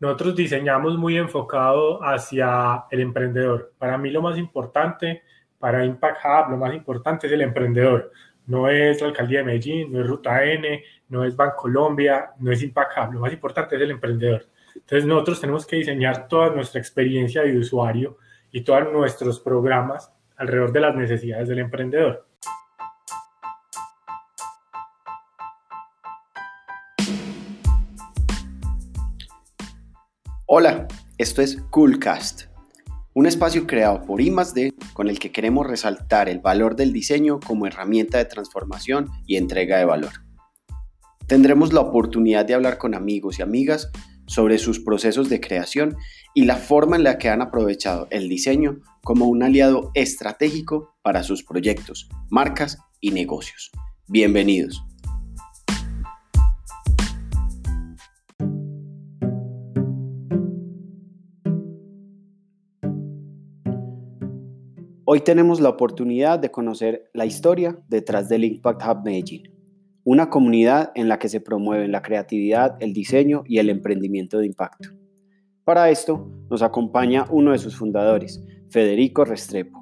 nosotros diseñamos muy enfocado hacia el emprendedor. Para mí lo más importante, para Impact Hub, lo más importante es el emprendedor. No es la alcaldía de Medellín, no es Ruta N, no es Bancolombia, no es Impact Hub. Lo más importante es el emprendedor. Entonces nosotros tenemos que diseñar toda nuestra experiencia de usuario y todos nuestros programas alrededor de las necesidades del emprendedor. Hola, esto es Coolcast, un espacio creado por I+D con el que queremos resaltar el valor del diseño como herramienta de transformación y entrega de valor. Tendremos la oportunidad de hablar con amigos y amigas sobre sus procesos de creación y la forma en la que han aprovechado el diseño como un aliado estratégico para sus proyectos, marcas y negocios. Bienvenidos. Hoy tenemos la oportunidad de conocer la historia detrás del Impact Hub Medellín, una comunidad en la que se promueven la creatividad, el diseño y el emprendimiento de impacto. Para esto nos acompaña uno de sus fundadores, Federico Restrepo.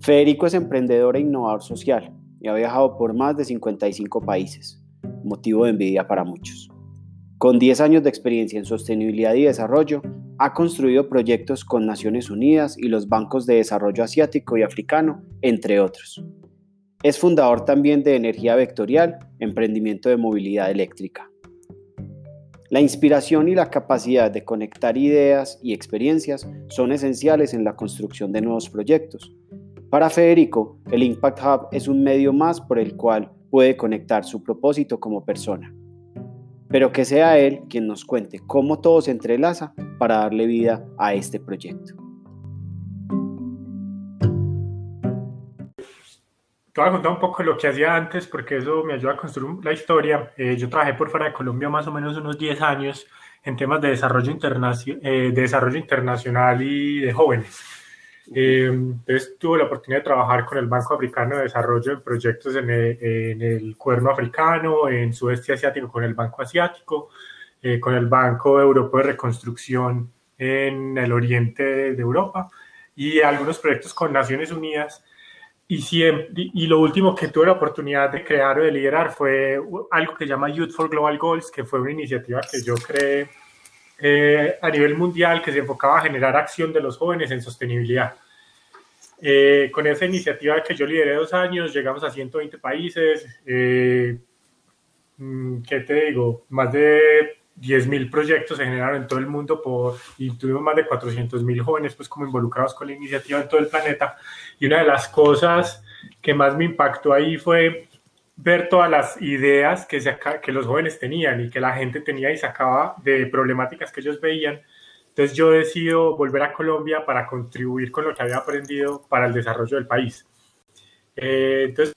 Federico es emprendedor e innovador social y ha viajado por más de 55 países, motivo de envidia para muchos. Con 10 años de experiencia en sostenibilidad y desarrollo, ha construido proyectos con Naciones Unidas y los bancos de desarrollo asiático y africano, entre otros. Es fundador también de Energía Vectorial, emprendimiento de movilidad eléctrica. La inspiración y la capacidad de conectar ideas y experiencias son esenciales en la construcción de nuevos proyectos. Para Federico, el Impact Hub es un medio más por el cual puede conectar su propósito como persona pero que sea él quien nos cuente cómo todo se entrelaza para darle vida a este proyecto. Te voy a contar un poco lo que hacía antes porque eso me ayuda a construir la historia. Eh, yo trabajé por fuera de Colombia más o menos unos 10 años en temas de desarrollo, eh, de desarrollo internacional y de jóvenes. Eh, entonces tuve la oportunidad de trabajar con el Banco Africano de Desarrollo en proyectos en el, Cuerno Africano, en Sudeste Asiático con el Banco Asiático, eh, con el Banco Europeo de Reconstrucción en el Oriente de Europa y algunos proyectos con Naciones Unidas. Y, siempre, y lo último que tuve la oportunidad de crear o de liderar fue algo que se llama Youth for Global Goals, que fue una iniciativa que yo creé eh, a nivel mundial que se enfocaba a generar acción de los jóvenes en sostenibilidad. Eh, con esa iniciativa que yo lideré dos años, llegamos a 120 países. Eh, mm, ¿Qué te digo? Más de 10.000 proyectos se generaron en todo el mundo por, y tuvimos más de 400.000 jóvenes pues como involucrados con la iniciativa en todo el planeta. Y una de las cosas que más me impactó ahí fue ver todas las ideas que, que los jóvenes tenían y que la gente tenía y sacaba de problemáticas que ellos veían. Entonces yo decido volver a Colombia para contribuir con lo que había aprendido para el desarrollo del país. Eh, entonces,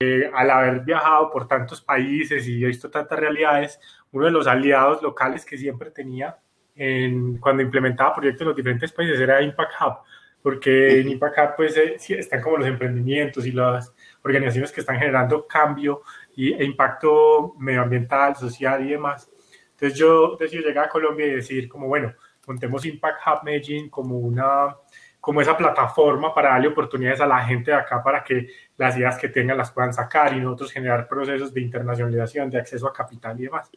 eh, al haber viajado por tantos países y visto tantas realidades, uno de los aliados locales que siempre tenía en, cuando implementaba proyectos en los diferentes países era Impact Hub, porque en Impact Hub pues, eh, están como los emprendimientos y las organizaciones que están generando cambio y, e impacto medioambiental, social y demás. Entonces yo decidí llegar a Colombia y decir como, bueno, montemos Impact Hub Medellín como una como esa plataforma para darle oportunidades a la gente de acá para que las ideas que tengan las puedan sacar y nosotros generar procesos de internacionalización, de acceso a capital y demás.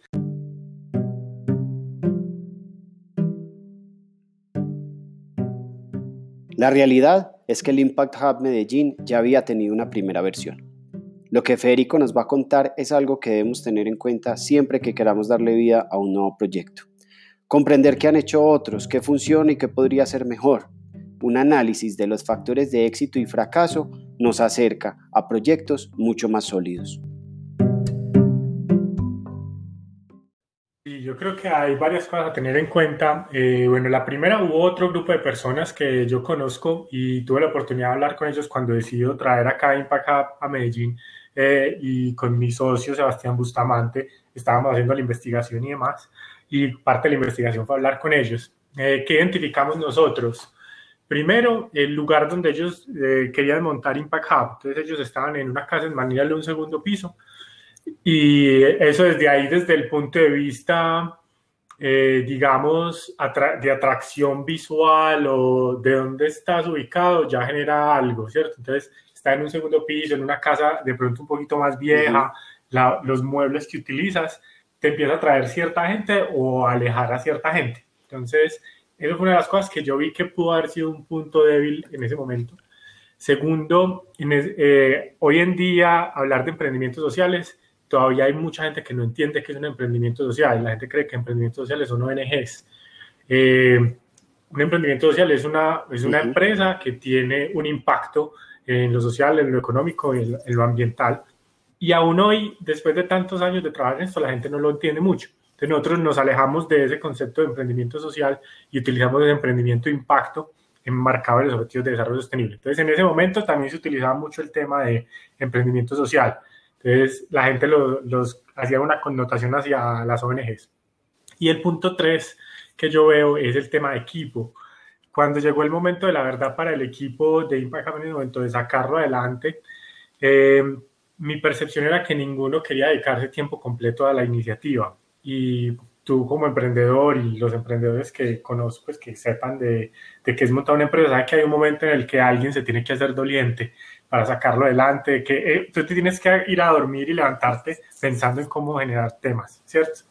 La realidad es que el Impact Hub Medellín ya había tenido una primera versión. Lo que Federico nos va a contar es algo que debemos tener en cuenta siempre que queramos darle vida a un nuevo proyecto. Comprender qué han hecho otros, qué funciona y qué podría ser mejor. Un análisis de los factores de éxito y fracaso nos acerca a proyectos mucho más sólidos. yo creo que hay varias cosas a tener en cuenta. Eh, bueno, la primera hubo otro grupo de personas que yo conozco y tuve la oportunidad de hablar con ellos cuando decidí traer acá Impact Hub a Medellín eh, y con mi socio Sebastián Bustamante estábamos haciendo la investigación y demás. Y parte de la investigación fue hablar con ellos. Eh, ¿Qué identificamos nosotros? Primero, el lugar donde ellos querían montar Impact Hub. Entonces ellos estaban en una casa en Manila de un segundo piso y eso desde ahí, desde el punto de vista eh, digamos, de atracción visual o de dónde estás ubicado, ya genera algo, ¿cierto? Entonces, está en un segundo piso, en una casa de pronto un poquito más vieja, los muebles que utilizas, te empieza a traer cierta gente o alejar a cierta gente. Entonces, eso fue una de las cosas que yo vi que pudo haber sido un punto débil en ese momento. Segundo, eh, hoy en día hablar de emprendimientos sociales todavía hay mucha gente que no entiende qué es un emprendimiento social. La gente cree que emprendimientos sociales son ONGs. Eh, un emprendimiento social es una, es una empresa que tiene un impacto en lo social, en lo económico, en, en, lo ambiental. Y aún hoy, después de tantos años de trabajar en esto, la gente no lo entiende mucho. Entonces nosotros nos alejamos de ese concepto de emprendimiento social y utilizamos el emprendimiento de impacto enmarcado en los objetivos de desarrollo sostenible. Entonces en ese momento también se utilizaba mucho el tema de emprendimiento social. Entonces, la gente los hacía una connotación hacia las ONGs. Y el punto tres que yo veo es el tema de equipo. Cuando llegó el momento de la verdad para el equipo de Impact en el momento de sacarlo adelante, eh, mi percepción era que ninguno quería dedicarse tiempo completo a la iniciativa. Y tú como emprendedor y los emprendedores que conozco, pues que sepan de, de que es montar una empresa, saben que hay un momento en el que alguien se tiene que hacer doliente para sacarlo adelante, que eh, tú te tienes que ir a dormir y levantarte pensando en cómo generar temas, ¿cierto?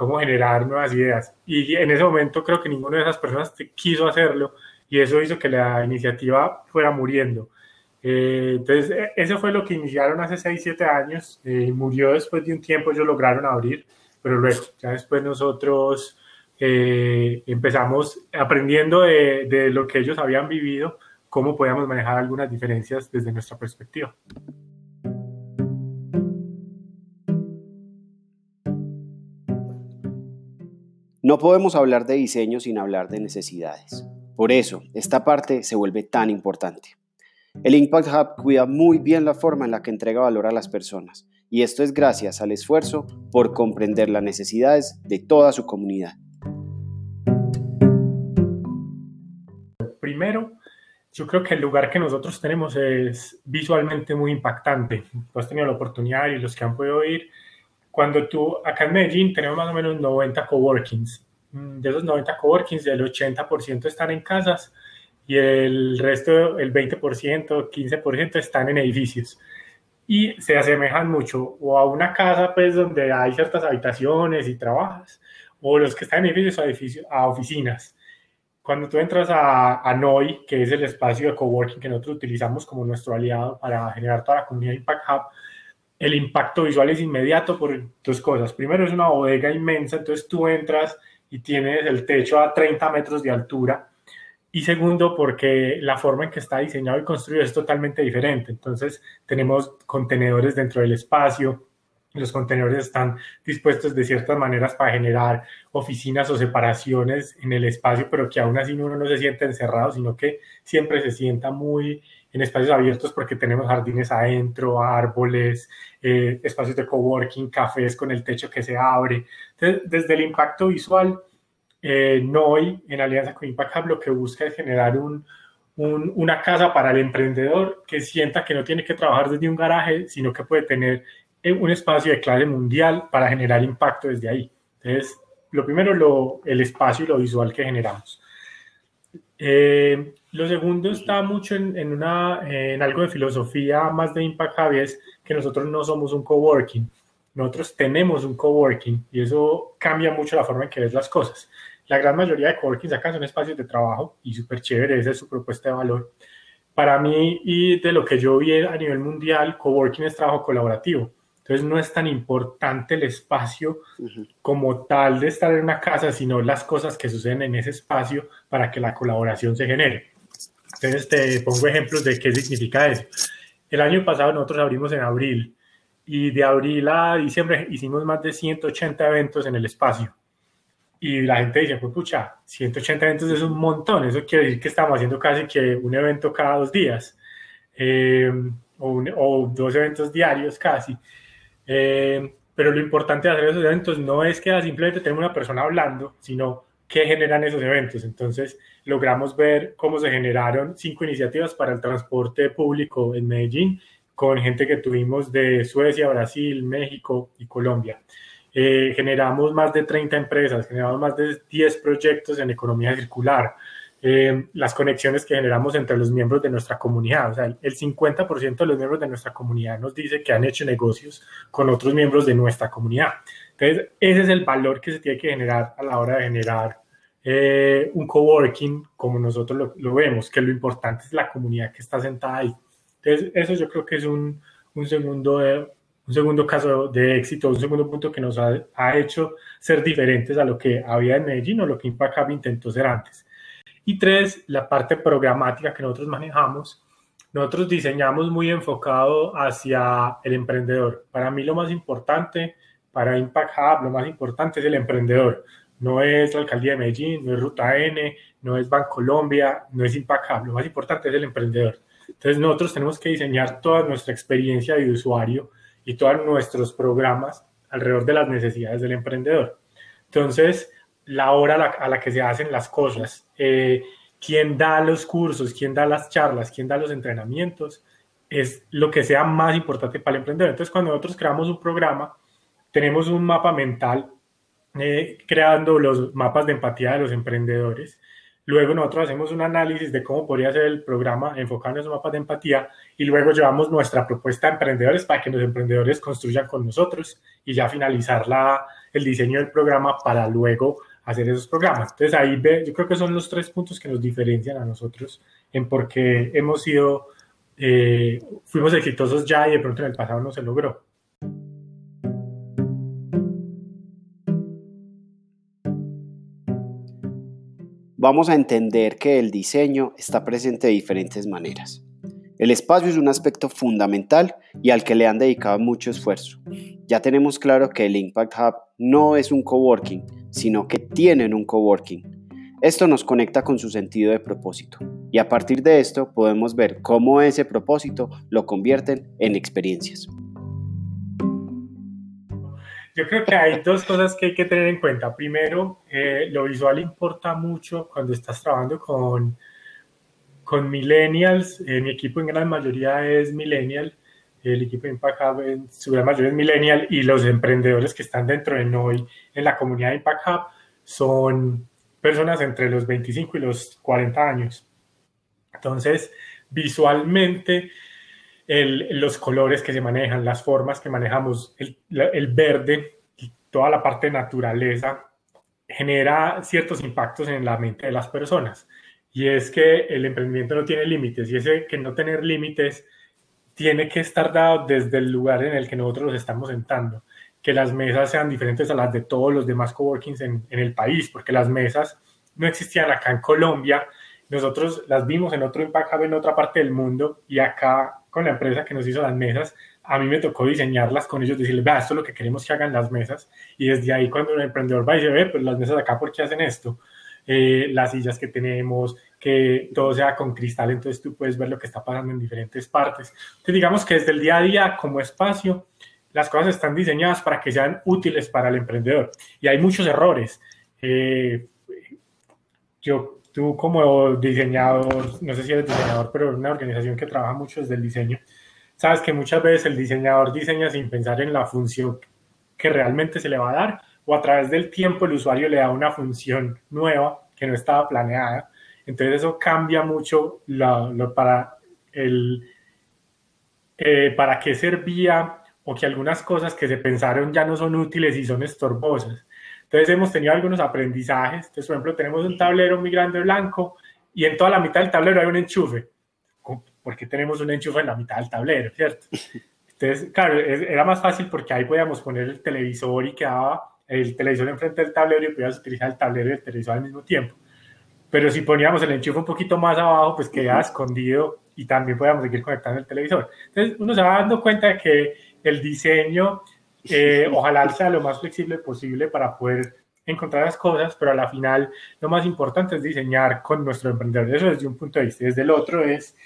Cómo generar nuevas ideas. Y en ese momento creo que ninguna de esas personas quiso hacerlo y eso hizo que la iniciativa fuera muriendo. Eh, entonces, e, eso fue lo que iniciaron hace 6, 7 años. Eh, murió después de un tiempo, ellos lograron abrir, pero luego, ya después nosotros empezamos aprendiendo de, de, lo que ellos habían vivido cómo podíamos manejar algunas diferencias desde nuestra perspectiva. No podemos hablar de diseño sin hablar de necesidades. Por eso, esta parte se vuelve tan importante. El Impact Hub cuida muy bien la forma en la que entrega valor a las personas, y esto es gracias al esfuerzo por comprender las necesidades de toda su comunidad. Primero, yo creo que el lugar que nosotros tenemos es visualmente muy impactante. Tú has tenido la oportunidad y los que han podido ir. Cuando tú, acá en Medellín tenemos más o menos 90 coworkings. Mm, de esos 90 coworkings, el 80% están en casas y el resto, el 20%, 15% están en edificios. Y se asemejan mucho o a una casa pues donde hay ciertas habitaciones y trabajas, o los que están en edificios a, edificios, a oficinas cuando tú entras a, a, NOI, que es el espacio de coworking que nosotros utilizamos como nuestro aliado para generar toda la comunidad Impact Hub, el impacto visual es inmediato por dos cosas. Primero, es una bodega inmensa, entonces tú entras y tienes el techo a 30 metros de altura. Y segundo, porque la forma en que está diseñado y construido es totalmente diferente. Entonces, tenemos contenedores dentro del espacio, los contenedores están dispuestos de ciertas maneras para generar oficinas o separaciones en el espacio, pero que aún así uno no se siente encerrado, sino que siempre se sienta muy en espacios abiertos porque tenemos jardines adentro, árboles, eh, espacios de coworking, cafés con el techo que se abre. Entonces, desde el impacto visual, eh, NOI, en alianza con Impact Hub, lo que busca es generar un, una casa para el emprendedor que sienta que no tiene que trabajar desde un garaje, sino que puede tener un espacio de clase mundial para generar impacto desde ahí. Entonces, lo primero, lo, el espacio y lo visual que generamos. Eh, lo segundo está mucho en, en, una, en algo de filosofía más de Impact Javi, es que nosotros no somos un coworking, nosotros tenemos un coworking y eso cambia mucho la forma en que ves las cosas. La gran mayoría de coworkings acá son espacios de trabajo y súper chévere, esa es su propuesta de valor. Para mí y de lo que yo vi a nivel mundial, coworking es trabajo colaborativo entonces no es tan importante el espacio como tal de estar en una casa, sino las cosas que suceden en ese espacio para que la colaboración se genere. Entonces te pongo ejemplos de qué significa eso. El año pasado nosotros abrimos en abril y de abril a diciembre hicimos más de 180 eventos en el espacio. Y la gente dice, pues pucha, 180 eventos es un montón, eso quiere decir que estamos haciendo casi que un evento cada dos días eh, o, o dos eventos diarios casi. Eh, pero lo importante de hacer esos eventos no es que simplemente tener una persona hablando, sino qué generan esos eventos. Entonces, logramos ver cómo se generaron cinco iniciativas para el transporte público en Medellín, con gente que tuvimos de Suecia, Brasil, México y Colombia. eh, generamos más de 30 empresas, generamos más de 10 proyectos en economía circular, eh, las conexiones que generamos entre los miembros de nuestra comunidad. O sea, el 50% de los miembros de nuestra comunidad nos dice que han hecho negocios con otros miembros de nuestra comunidad. Entonces, ese es el valor que se tiene que generar a la hora de generar eh, un coworking como nosotros lo, vemos, que lo importante es la comunidad que está sentada ahí. Entonces, eso yo creo que es un, un segundo, eh, un segundo caso de éxito, un segundo punto que nos ha, ha, hecho ser diferentes a lo que había en Medellín o lo que Impact Hub intentó ser antes. Y tres, la parte programática que nosotros manejamos. Nosotros diseñamos muy enfocado hacia el emprendedor. Para mí lo más importante, para Impact Hub, lo más importante es el emprendedor no es la alcaldía de Medellín, no es Ruta N, no es Bancolombia, no es Impact Hub. Lo más importante es el emprendedor. Entonces nosotros tenemos que diseñar toda nuestra experiencia de usuario y todos nuestros programas alrededor de las necesidades del emprendedor. Entonces, la hora a la, que se hacen las cosas, eh, quién da los cursos, quién da las charlas, quién da los entrenamientos, es lo que sea más importante para el emprendedor. Entonces, cuando nosotros creamos un programa, tenemos un mapa mental eh, creando los mapas de empatía de los emprendedores. Luego nosotros hacemos un análisis de cómo podría ser el programa enfocado en esos mapas de empatía y luego llevamos nuestra propuesta a emprendedores para que los emprendedores construyan con nosotros y ya finalizar la, el diseño del programa para luego hacer esos programas. Entonces ahí ve, yo creo que son los tres puntos que nos diferencian a nosotros en por qué hemos sido, eh, fuimos exitosos ya y de pronto en el pasado no se logró. vamos a entender que el diseño está presente de diferentes maneras. El espacio es un aspecto fundamental y al que le han dedicado mucho esfuerzo. Ya tenemos claro que el Impact Hub no es un coworking, sino que tienen un coworking. Esto nos conecta con su sentido de propósito y a partir de esto podemos ver cómo ese propósito lo convierten en experiencias. Yo creo que hay dos cosas que hay que tener en cuenta. Primero, eh, lo visual importa mucho cuando estás trabajando con, con millennials. Eh, mi equipo en gran mayoría es millennial. El equipo de Impact Hub en su gran mayoría es millennial y los emprendedores que están dentro de NOI en la comunidad de Impact Hub son personas entre los 25 y los 40 años. Entonces, visualmente los colores que se manejan, las formas que manejamos, el, el verde toda la parte de naturaleza genera ciertos impactos en la mente de las personas. Y es que el emprendimiento no tiene límites y ese que no tener límites tiene que estar dado desde el lugar en el que nosotros los estamos sentando. Que las mesas sean diferentes a las de todos los demás coworkings en, en el país, porque las mesas no existían acá en Colombia. Nosotros las vimos en otro Impact Hub en otra parte del mundo y acá con la empresa que nos hizo las mesas, a mí me tocó diseñarlas con ellos, decirles, vea, esto es lo que queremos que hagan las mesas. Y desde ahí, cuando un emprendedor va y dice, ve, pues las mesas acá, ¿por qué hacen esto? Eh, las sillas que tenemos, que todo sea con cristal, entonces tú puedes ver lo que está pasando en diferentes partes. Entonces, digamos que desde el día a día, como espacio, las cosas están diseñadas para que sean útiles para el emprendedor. Y hay muchos errores. Eh, yo tú como diseñador, no sé si eres diseñador, pero una organización que trabaja mucho desde el diseño, sabes que muchas veces el diseñador diseña sin pensar en la función que realmente se le va a dar o a través del tiempo el usuario le da una función nueva que no estaba planeada. Entonces eso cambia mucho lo, para el eh, para qué servía o que algunas cosas que se pensaron ya no son útiles y son estorbosas. Entonces hemos tenido algunos aprendizajes. Entonces, por ejemplo, tenemos un tablero muy grande blanco y en toda la mitad del tablero hay un enchufe. ¿Por qué tenemos un enchufe en la mitad del tablero, cierto? Entonces, claro, era más fácil porque ahí podíamos poner el televisor y quedaba el televisor enfrente del tablero y podías utilizar el tablero y el televisor al mismo tiempo. Pero si poníamos el enchufe un poquito más abajo, pues quedaba escondido y también podíamos seguir conectando el televisor. Entonces, uno se va dando cuenta de que el diseño eh, ojalá sea lo más flexible posible para poder encontrar las cosas, pero a la final lo más importante es diseñar con nuestro emprendedor. Eso desde un punto de vista. Desde el otro es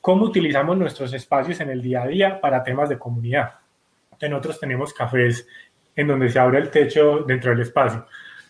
cómo utilizamos nuestros espacios en el día a día para temas de comunidad. Nosotros tenemos cafés en donde se abre el techo dentro del espacio.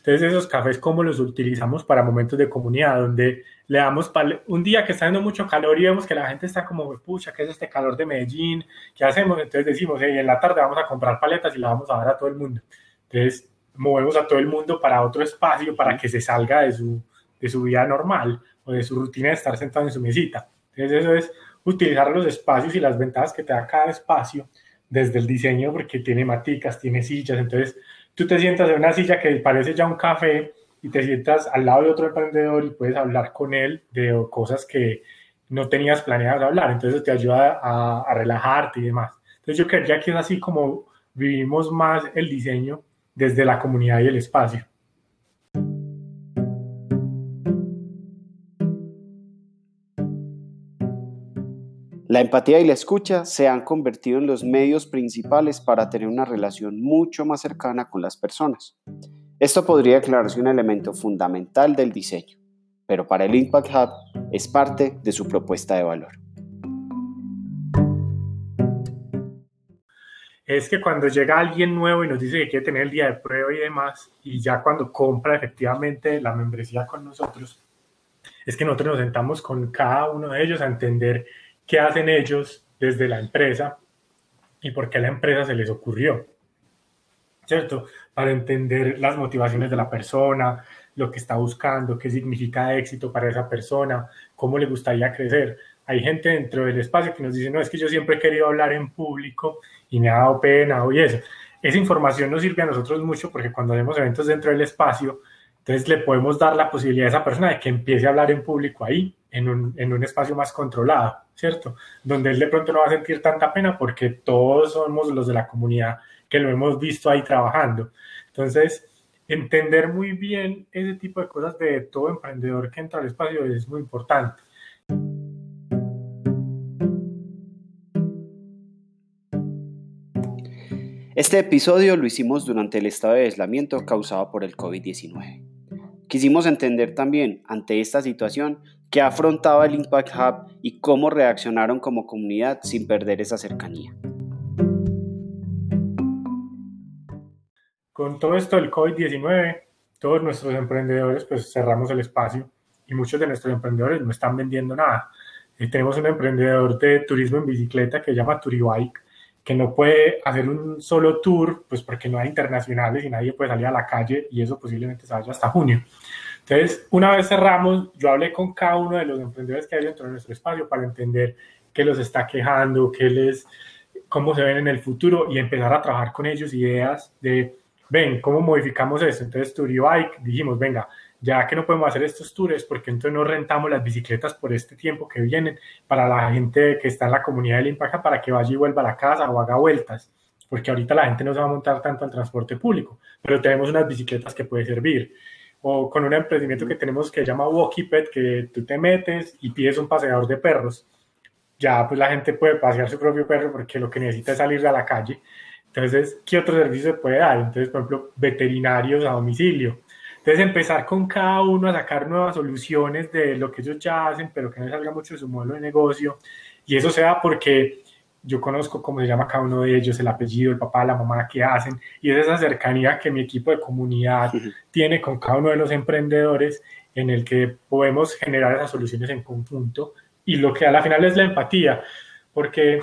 Entonces esos cafés, ¿cómo los utilizamos para momentos de comunidad? Donde le damos, un día que está haciendo mucho calor y vemos que la gente está como, pucha, ¿qué es este calor de Medellín? ¿Qué hacemos? Entonces decimos, hey, en la tarde vamos a comprar paletas y las vamos a dar a todo el mundo. Entonces, movemos a todo el mundo para otro espacio para que se salga de su, de su vida normal o de su rutina de estar sentado en su mesita. Entonces, eso es utilizar los espacios y las ventajas que te da cada espacio desde el diseño, porque tiene maticas, tiene sillas. Entonces, tú te sientas en una silla que parece ya un café y te sientas al lado de otro emprendedor y puedes hablar con él de cosas que no tenías planeado hablar. Entonces, te ayuda a, a relajarte y demás. Entonces, yo creía que es así como vivimos más el diseño desde la comunidad y el espacio. La empatía y la escucha se han convertido en los medios principales para tener una relación mucho más cercana con las personas. Esto podría declararse un elemento fundamental del diseño, pero para el Impact Hub es parte de su propuesta de valor. Es que cuando llega alguien nuevo y nos dice que quiere tener el día de prueba y demás, y ya cuando compra efectivamente la membresía con nosotros, es que nosotros nos sentamos con cada uno de ellos a entender qué hacen ellos desde la empresa y por qué a la empresa se les ocurrió, ¿cierto? Para entender las motivaciones de la persona, lo que está buscando, qué significa éxito para esa persona, cómo le gustaría crecer. Hay gente dentro del espacio que nos dice, no, es que yo siempre he querido hablar en público y me ha dado pena o eso. Esa información nos sirve a nosotros mucho porque cuando hacemos eventos dentro del espacio, entonces le podemos dar la posibilidad a esa persona de que empiece a hablar en público ahí, en un, en un espacio más controlado, ¿cierto? Donde él de pronto no va a sentir tanta pena porque todos somos los de la comunidad que lo hemos visto ahí trabajando. Entonces, entender muy bien ese tipo de cosas de todo emprendedor que entra al espacio es muy importante. Este episodio lo hicimos durante el estado de aislamiento causado por el COVID-19. Quisimos entender también ante esta situación qué afrontaba el Impact Hub y cómo reaccionaron como comunidad sin perder esa cercanía. Con todo esto del COVID-19, todos nuestros emprendedores pues cerramos el espacio y muchos de nuestros emprendedores no están vendiendo nada. Eh, tenemos un emprendedor de turismo en bicicleta que se llama Turibike, que no puede hacer un solo tour, pues porque no hay internacionales y nadie puede salir a la calle y eso posiblemente se vaya hasta junio. Entonces, una vez cerramos, yo hablé con cada uno de los emprendedores que hay dentro de nuestro espacio para entender qué los está quejando, qué les, cómo se ven en el futuro y empezar a trabajar con ellos ideas de, ven, ¿cómo modificamos esto? Entonces, Bike dijimos, venga, ya que no podemos hacer estos tours, porque entonces no rentamos las bicicletas por este tiempo que vienen para la gente que está en la comunidad del Impact para que vaya y vuelva a la casa o haga vueltas, porque ahorita la gente no se va a montar tanto al transporte público, pero tenemos unas bicicletas que puede servir o con un emprendimiento que tenemos que se llama Walkie Pet, que tú te metes y pides un paseador de perros. Ya pues la gente puede pasear su propio perro porque lo que necesita es salir a la calle. Entonces, ¿qué otro servicio se puede dar? Entonces, por ejemplo, veterinarios a domicilio. Entonces, empezar con cada uno a sacar nuevas soluciones de lo que ellos ya hacen, pero que no salga mucho de su modelo de negocio. Y eso se da porque yo conozco cómo se llama cada uno de ellos, el apellido, el papá, la mamá, qué hacen, y es esa cercanía que mi equipo de comunidad tiene con cada uno de los emprendedores en el que podemos generar esas soluciones en conjunto y lo que a la final es la empatía, porque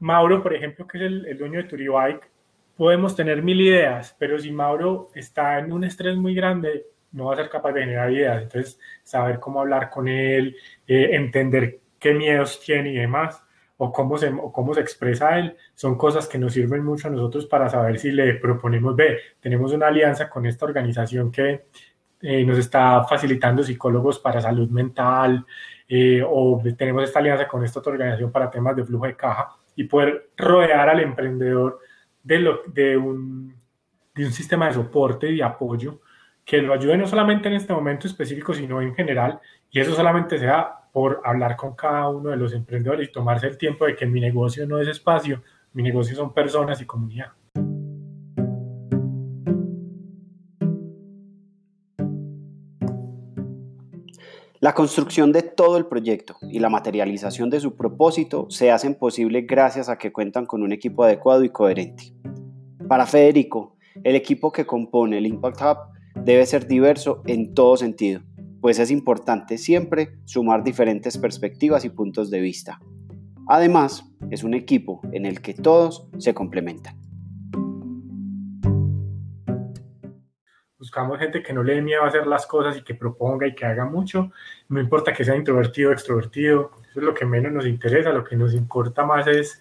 Mauro, por ejemplo, que es el, el dueño de Turibike, podemos tener mil ideas, pero si Mauro está en un estrés muy grande, no va a ser capaz de generar ideas. Entonces, saber cómo hablar con él, eh, entender qué miedos tiene y demás, o cómo, se, cómo se expresa él, son cosas que nos sirven mucho a nosotros para saber si le proponemos, ver, tenemos una alianza con esta organización que eh, nos está facilitando psicólogos para salud mental, eh, o tenemos esta alianza con esta otra organización para temas de flujo de caja, y poder rodear al emprendedor de, lo, de, un, de un sistema de soporte y apoyo que lo ayude no solamente en este momento específico, sino en general, y eso solamente sea por hablar con cada uno de los emprendedores y tomarse el tiempo de que mi negocio no es espacio, mi negocio son personas y comunidad. La construcción de todo el proyecto y la materialización de su propósito se hacen posible gracias a que cuentan con un equipo adecuado y coherente. Para Federico, el equipo que compone el Impact Hub debe ser diverso en todo sentido, pues es importante siempre sumar diferentes perspectivas y puntos de vista. Además, es un equipo en el que todos se complementan. buscamos gente que no le dé miedo a hacer las cosas y que proponga y que haga mucho, no importa que sea introvertido o extrovertido, eso es lo que menos nos interesa, lo que nos importa más es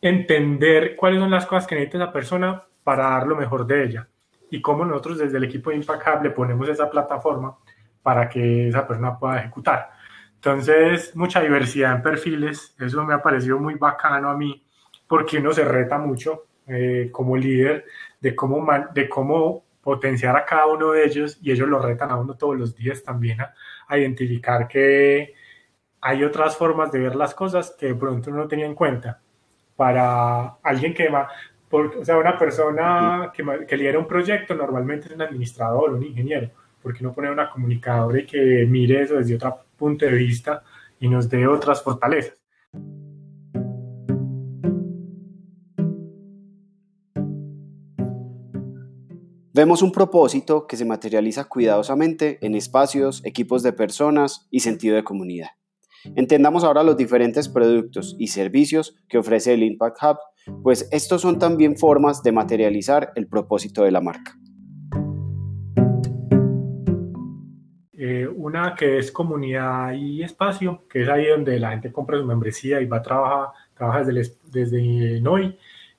entender cuáles son las cosas que necesita esa persona para dar lo mejor de ella y cómo nosotros desde el equipo de Impact ponemos esa plataforma para que esa persona pueda ejecutar. Entonces, mucha diversidad en perfiles, eso me ha parecido muy bacano a mí, porque uno se reta mucho eh, como líder de cómo, de cómo potenciar a cada uno de ellos y ellos lo retan a uno todos los días también a, identificar que hay otras formas de ver las cosas que de pronto uno no tenía en cuenta. Para alguien que, por, o sea, una persona que, que lidera un proyecto normalmente es un administrador, un ingeniero, porque no poner una comunicadora y que mire eso desde otro punto de vista y nos dé otras fortalezas. Vemos un propósito que se materializa cuidadosamente en espacios, equipos de personas y sentido de comunidad. Entendamos ahora los diferentes productos y servicios que ofrece el Impact Hub, pues estos son también formas de materializar el propósito de la marca. Eh, una que es comunidad y espacio, que es ahí donde la gente compra su membresía y va a trabajar, trabaja desde, desde NOI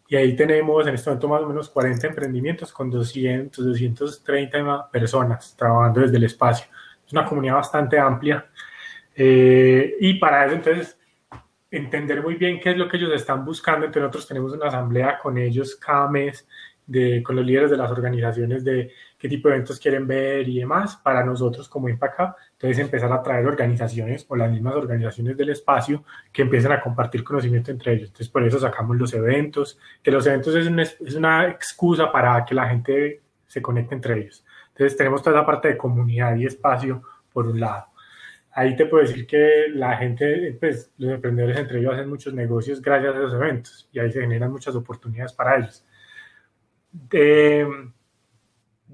y ahí tenemos en este momento más o menos 40 emprendimientos con 200, 230 personas trabajando desde el espacio. Es una comunidad bastante amplia. Eh, y para eso, entonces, entender muy bien qué es lo que ellos están buscando. Entre nosotros tenemos una asamblea con ellos cada mes, de, con los líderes de las organizaciones de qué tipo de eventos quieren ver y demás, para nosotros como Impact entonces empezar a traer organizaciones o las mismas organizaciones del espacio que empiecen a compartir conocimiento entre ellos. Entonces por eso sacamos los eventos, que los eventos es una, es una excusa para que la gente se conecte entre ellos. Entonces tenemos toda esa parte de comunidad y espacio por un lado. Ahí te puedo decir que la gente, pues los emprendedores entre ellos hacen muchos negocios gracias a esos eventos y ahí se generan muchas oportunidades para ellos. Eh,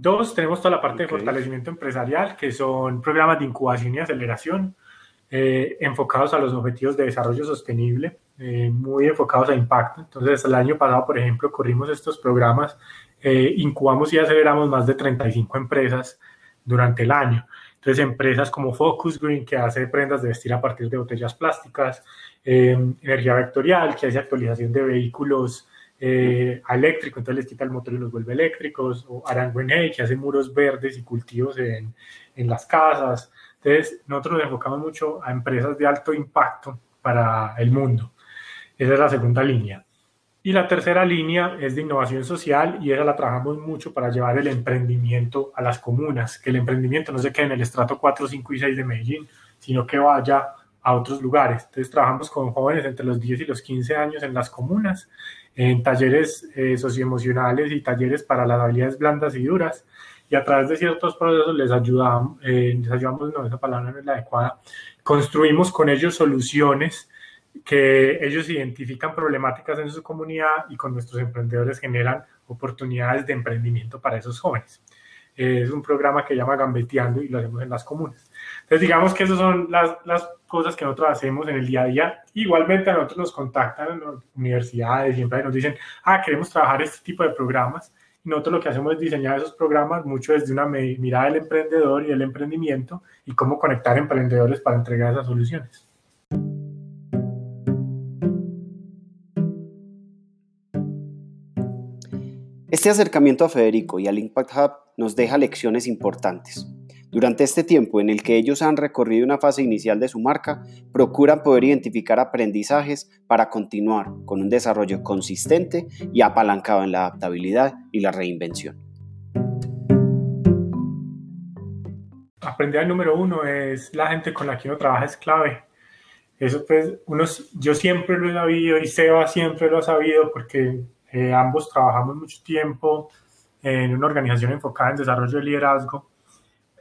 Dos, tenemos toda la parte de fortalecimiento empresarial, que son programas de incubación y aceleración eh, enfocados a los objetivos de desarrollo sostenible, eh, muy enfocados a impacto. Entonces, el año pasado, por ejemplo, corrimos estos programas, eh, incubamos y aceleramos más de 35 empresas durante el año. Entonces, empresas como Focus Green, que hace prendas de vestir a partir de botellas plásticas, Energía Vectorial, que hace actualización de vehículos eh, eléctrico, entonces les quita el motor y los vuelve eléctricos, o Arangueney, que hace muros verdes y cultivos en, en, las casas. Entonces, nosotros nos enfocamos mucho a empresas de alto impacto para el mundo. Esa es la segunda línea. Y la tercera línea es de innovación social y esa la trabajamos mucho para llevar el emprendimiento a las comunas, que el emprendimiento no se quede en el estrato 4, 5 y 6 de Medellín, sino que vaya a otros lugares. Entonces trabajamos con jóvenes entre los 10 y los 15 años en las comunas en talleres eh, socioemocionales y talleres para las habilidades blandas y duras. Y a través de ciertos procesos les ayudamos, eh, les ayudamos, no, esa palabra no es la adecuada, construimos con ellos soluciones que ellos identifican problemáticas en su comunidad y con nuestros emprendedores generan oportunidades de emprendimiento para esos jóvenes. Es un programa que llama Gambeteando y lo hacemos en las comunas. Entonces, digamos que esas son las, las cosas que nosotros hacemos en el día a día. Igualmente a nosotros nos contactan en universidades, siempre nos dicen, ah, queremos trabajar este tipo de programas. Nosotros lo que hacemos es diseñar esos programas mucho desde una mirada del emprendedor y del emprendimiento y cómo conectar emprendedores para entregar esas soluciones. Este acercamiento a Federico y al Impact Hub nos deja lecciones importantes. Durante este tiempo en el que ellos han recorrido una fase inicial de su marca, procuran poder identificar aprendizajes para continuar con un desarrollo consistente y apalancado en la adaptabilidad y la reinvención. Aprender número uno es la gente con la que uno trabaja es clave. Eso pues, unos, yo siempre lo he sabido y Seba siempre lo ha sabido porque eh, ambos trabajamos mucho tiempo en una organización enfocada en desarrollo de liderazgo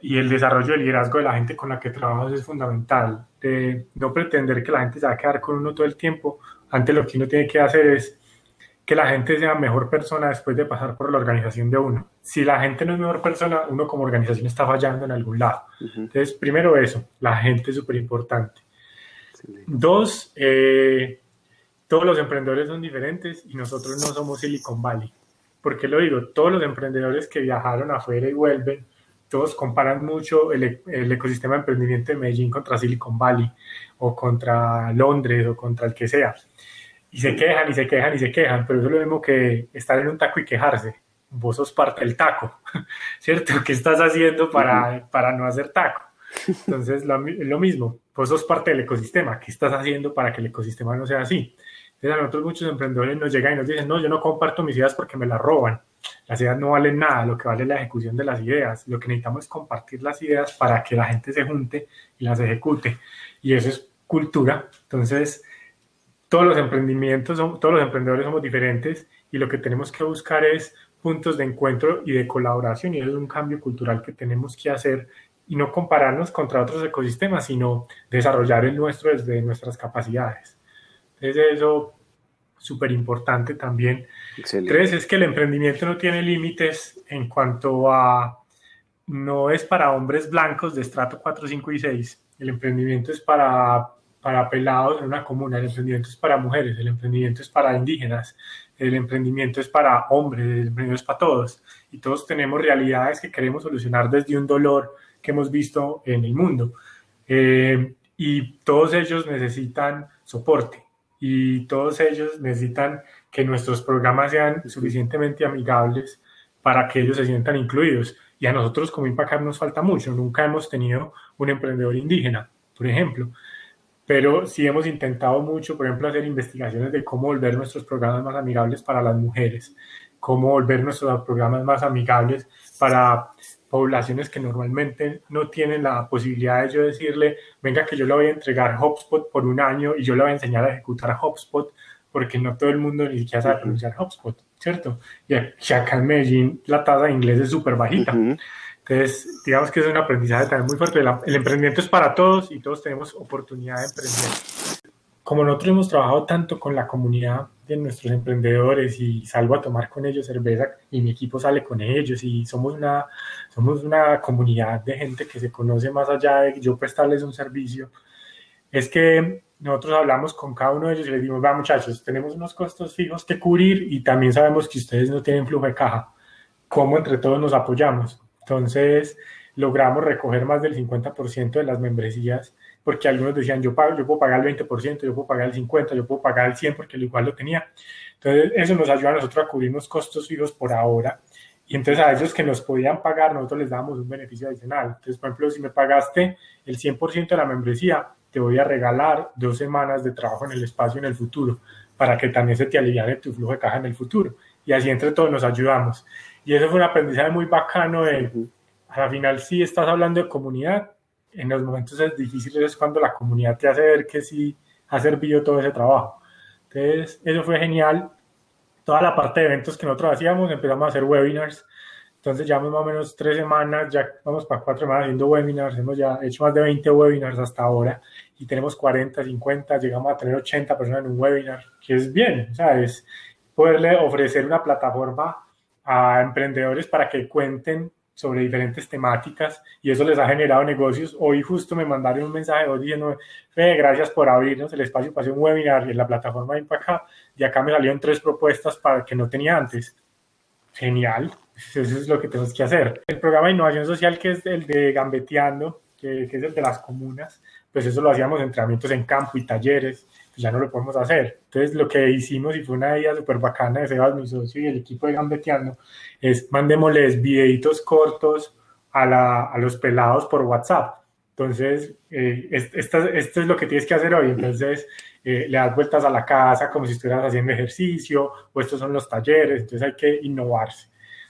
y el desarrollo del liderazgo de la gente con la que trabajas es fundamental. De no pretender que la gente se va a quedar con uno todo el tiempo. Antes lo que uno tiene que hacer es que la gente sea mejor persona después de pasar por la organización de uno. Si la gente no es mejor persona, uno como organización está fallando en algún lado. Entonces, primero eso, la gente es súper importante. Dos, eh, todos los emprendedores son diferentes y nosotros no somos Silicon Valley. ¿Por qué lo digo? Todos los emprendedores que viajaron afuera y vuelven, todos comparan mucho el, el, ecosistema de emprendimiento de Medellín contra Silicon Valley o contra Londres o contra el que sea. Y se quejan y se quejan y se quejan, pero eso es lo mismo que estar en un taco y quejarse. Vos sos parte del taco, ¿cierto? ¿Qué estás haciendo para, para no hacer taco? Entonces, lo, lo mismo, vos sos parte del ecosistema. ¿Qué estás haciendo para que el ecosistema no sea así? Entonces, a nosotros muchos emprendedores nos llegan y nos dicen, no, yo no comparto mis ideas porque me las roban. Las ideas no valen nada, lo que vale es la ejecución de las ideas. Lo que necesitamos es compartir las ideas para que la gente se junte y las ejecute. Y eso es cultura. Entonces, todos los emprendimientos, todos los emprendedores somos diferentes y lo que tenemos que buscar es puntos de encuentro y de colaboración y eso es un cambio cultural que tenemos que hacer y no compararnos contra otros ecosistemas, sino desarrollar el nuestro desde nuestras capacidades. Entonces eso súper importante también. Tres es que el emprendimiento no tiene límites en cuanto a no es para hombres blancos de estrato 4, 5 y 6. El emprendimiento es para, para pelados en una comuna, el emprendimiento es para mujeres, el emprendimiento es para indígenas, el emprendimiento es para hombres, el emprendimiento es para todos. Y todos tenemos realidades que queremos solucionar desde un dolor que hemos visto en el mundo. Eh, y todos ellos necesitan soporte y todos ellos necesitan que nuestros programas sean suficientemente amigables para que ellos se sientan incluidos. Y a nosotros como Impact nos falta mucho. Nunca hemos tenido un emprendedor indígena, por ejemplo. Pero sí hemos intentado mucho, por ejemplo, hacer investigaciones de cómo volver nuestros programas más amigables para las mujeres, cómo volver nuestros programas más amigables para poblaciones que normalmente no tienen la posibilidad de yo decirle, venga que yo le voy a entregar HubSpot por un año y yo le voy a enseñar a ejecutar HubSpot, porque no todo el mundo ni siquiera sabe pronunciar HubSpot, ¿cierto? Y acá en Medellín la tasa de inglés es súper bajita. Entonces, digamos que es un aprendizaje también muy fuerte. El emprendimiento es para todos y todos tenemos oportunidad de emprender. Como nosotros hemos trabajado tanto con la comunidad de nuestros emprendedores y salgo a tomar con ellos cerveza y mi equipo sale con ellos y somos una, somos una comunidad de gente que se conoce más allá de yo prestarles un servicio, es que nosotros hablamos con cada uno de ellos y les dimos, va muchachos, tenemos unos costos fijos que cubrir y también sabemos que ustedes no tienen flujo de caja. ¿Cómo entre todos nos apoyamos? Entonces logramos recoger más del 50% de las membresías porque algunos decían, yo, pago, yo puedo pagar el 20%, yo puedo pagar el 50%, yo puedo pagar el 100% porque igual lo tenía. Entonces, eso nos ayuda a nosotros a cubrir unos costos fijos por ahora. Y entonces a ellos que nos podían pagar, nosotros les damos un beneficio adicional. Entonces, por ejemplo, si me pagaste el 100% de la membresía, te voy a regalar dos semanas de trabajo en el espacio en el futuro, para que también se te aliviane tu flujo de caja en el futuro. Y así entre todos nos ayudamos. Y eso fue un aprendizaje muy bacano de, a la final sí estás hablando de comunidad, en los momentos es difícil es cuando la comunidad te hace ver que sí ha servido todo ese trabajo. Entonces, eso fue genial. Toda la parte de eventos que nosotros hacíamos, empezamos a hacer webinars. Entonces, ya más o menos tres semanas, ya vamos para cuatro semanas haciendo webinars. Hemos ya hecho más de 20 webinars hasta ahora y tenemos 40, 50, llegamos a tener 80 personas en un webinar, que es bien, o sea, es poderle ofrecer una plataforma a emprendedores para que cuenten sobre diferentes temáticas y eso les ha generado negocios. Hoy justo me mandaron un mensaje hoy diciendo, Fede, gracias por abrirnos el espacio para hacer un webinar en la plataforma de Impact y acá me salieron tres propuestas para que no tenía antes. Genial, eso es lo que tenemos que hacer. El programa de innovación social que es el de Gambeteando, que, que es el de las comunas, pues eso lo hacíamos entrenamientos en campo y talleres ya no lo podemos hacer. Entonces, lo que hicimos, y fue una idea súper bacana de Sebas, mi socio y el equipo de Gambeteando, es mandémosles videitos cortos a, la, a los pelados por WhatsApp. Entonces, eh, esto, esto, es lo que tienes que hacer hoy. Entonces, eh, le das vueltas a la casa como si estuvieras haciendo ejercicio, o estos son los talleres, entonces hay que innovarse.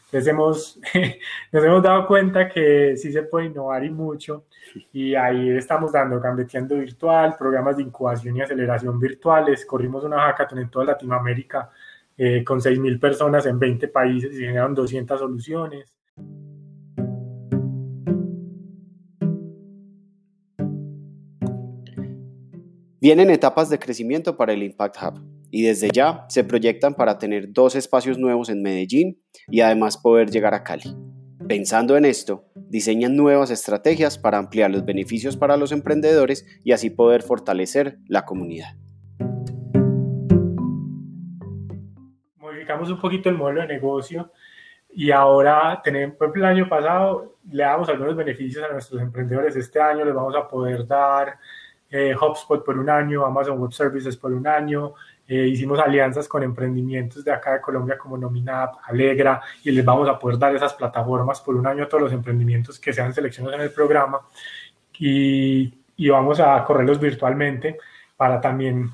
Entonces hemos, nos hemos dado cuenta que sí se puede innovar y mucho y ahí estamos dando gambeteando virtual, programas de incubación y aceleración virtuales, corrimos una hackathon en toda Latinoamérica eh, con 6.000 personas en 20 países y generaron 200 soluciones. Vienen etapas de crecimiento para el Impact Hub y desde ya se proyectan para tener dos espacios nuevos en Medellín y además poder llegar a Cali. Pensando en esto, diseñan nuevas estrategias para ampliar los beneficios para los emprendedores y así poder fortalecer la comunidad. modificamos un poquito el modelo de negocio y ahora tenemos, el año pasado le damos algunos beneficios a nuestros emprendedores. Este año les vamos a poder dar eh, HubSpot por un año, Amazon Web Services por un año. Eh, hicimos alianzas con emprendimientos de acá de Colombia como Nominap, Alegra, y les vamos a poder dar esas plataformas por un año a todos los emprendimientos que sean seleccionados en el programa. Y, vamos a correrlos virtualmente para también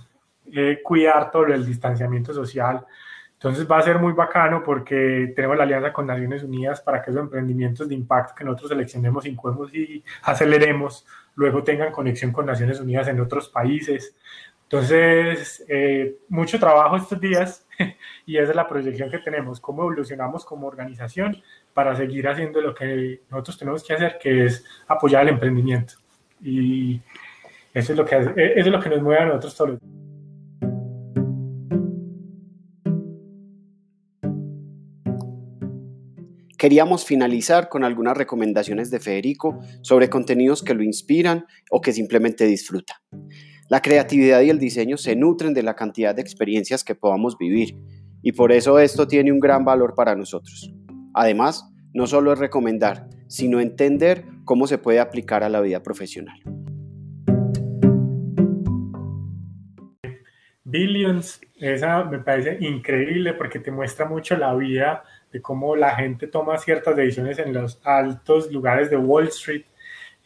eh, cuidar todo el distanciamiento social. Entonces va a ser muy bacano porque tenemos la alianza con Naciones Unidas para que esos emprendimientos de impacto que nosotros seleccionemos, incluemos y aceleremos, luego tengan conexión con Naciones Unidas en otros países. Entonces, eh, mucho trabajo estos días y esa es la proyección que tenemos, cómo evolucionamos como organización para seguir haciendo lo que nosotros tenemos que hacer, que es apoyar el emprendimiento. Y eso es lo que, eso es lo que nos mueve a nosotros todos los días. Queríamos finalizar con algunas recomendaciones de Federico sobre contenidos que lo inspiran o que simplemente disfruta. La creatividad y el diseño se nutren de la cantidad de experiencias que podamos vivir y por eso esto tiene un gran valor para nosotros. Además, no solo es recomendar, sino entender cómo se puede aplicar a la vida profesional. Billions, esa me parece increíble porque te muestra mucho la vida de cómo la gente toma ciertas decisiones en los altos lugares de Wall Street.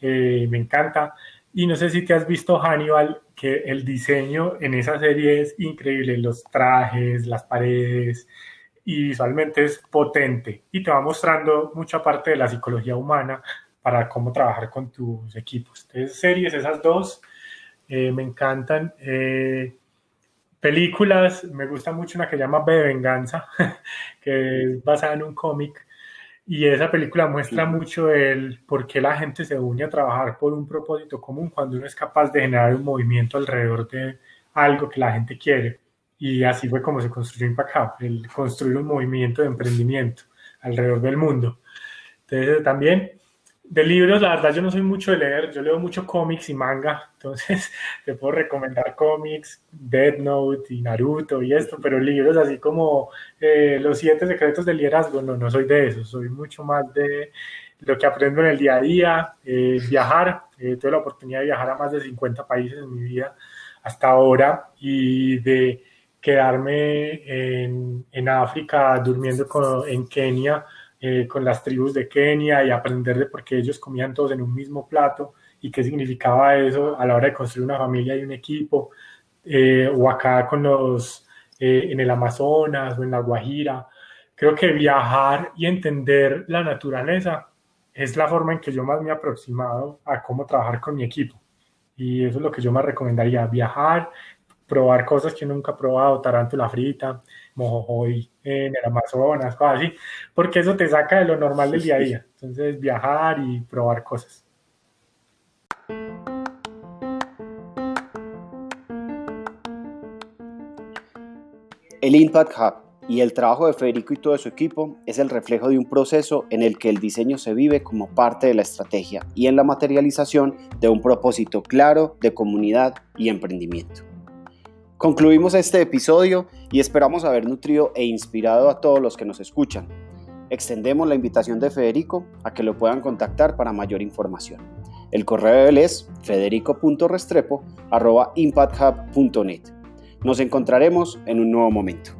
Eh, me encanta. Y no sé si te has visto Hannibal, que el diseño en esa serie es increíble, los trajes, las paredes, y visualmente es potente y te va mostrando mucha parte de la psicología humana para cómo trabajar con tus equipos. Entonces, series, esas dos, eh, me encantan. Eh, películas, me gusta mucho una que se llama B de Venganza, que es basada en un cómic. Y esa película muestra mucho el por qué la gente se une a trabajar por un propósito común cuando uno es capaz de generar un movimiento alrededor de algo que la gente quiere. Y así fue como se construyó Impact Hub, el construir un movimiento de emprendimiento alrededor del mundo. Entonces también de libros, la verdad yo no soy mucho de leer, yo leo mucho cómics y manga, entonces te puedo recomendar cómics, Dead Note y Naruto y esto, pero libros así como eh, Los siete secretos del liderazgo, no, no soy de eso, soy mucho más de lo que aprendo en el día a día, eh, viajar, eh, tuve la oportunidad de viajar a más de 50 países en mi vida hasta ahora y de quedarme en, en África durmiendo en Kenia eh, con las tribus de Kenia y aprender de por qué ellos comían todos en un mismo plato y qué significaba eso a la hora de construir una familia y un equipo, eh, o acá con los eh, en el Amazonas o en la Guajira. Creo que viajar y entender la naturaleza es la forma en que yo más me he aproximado a cómo trabajar con mi equipo. Y eso es lo que yo más recomendaría, viajar, probar cosas que nunca he probado, tarántula frita, mojojoy en el Amazonas, cosas así, porque eso te saca de lo normal del día a día. Entonces, viajar y probar cosas. El Impact Hub y el trabajo de Federico y todo su equipo es el reflejo de un proceso en el que el diseño se vive como parte de la estrategia y en la materialización de un propósito claro de comunidad y emprendimiento. Concluimos este episodio y esperamos haber nutrido e inspirado a todos los que nos escuchan. Extendemos la invitación de Federico a que lo puedan contactar para mayor información. El correo de él es federico.restrepo.impacthub.net. Nos encontraremos en un nuevo momento.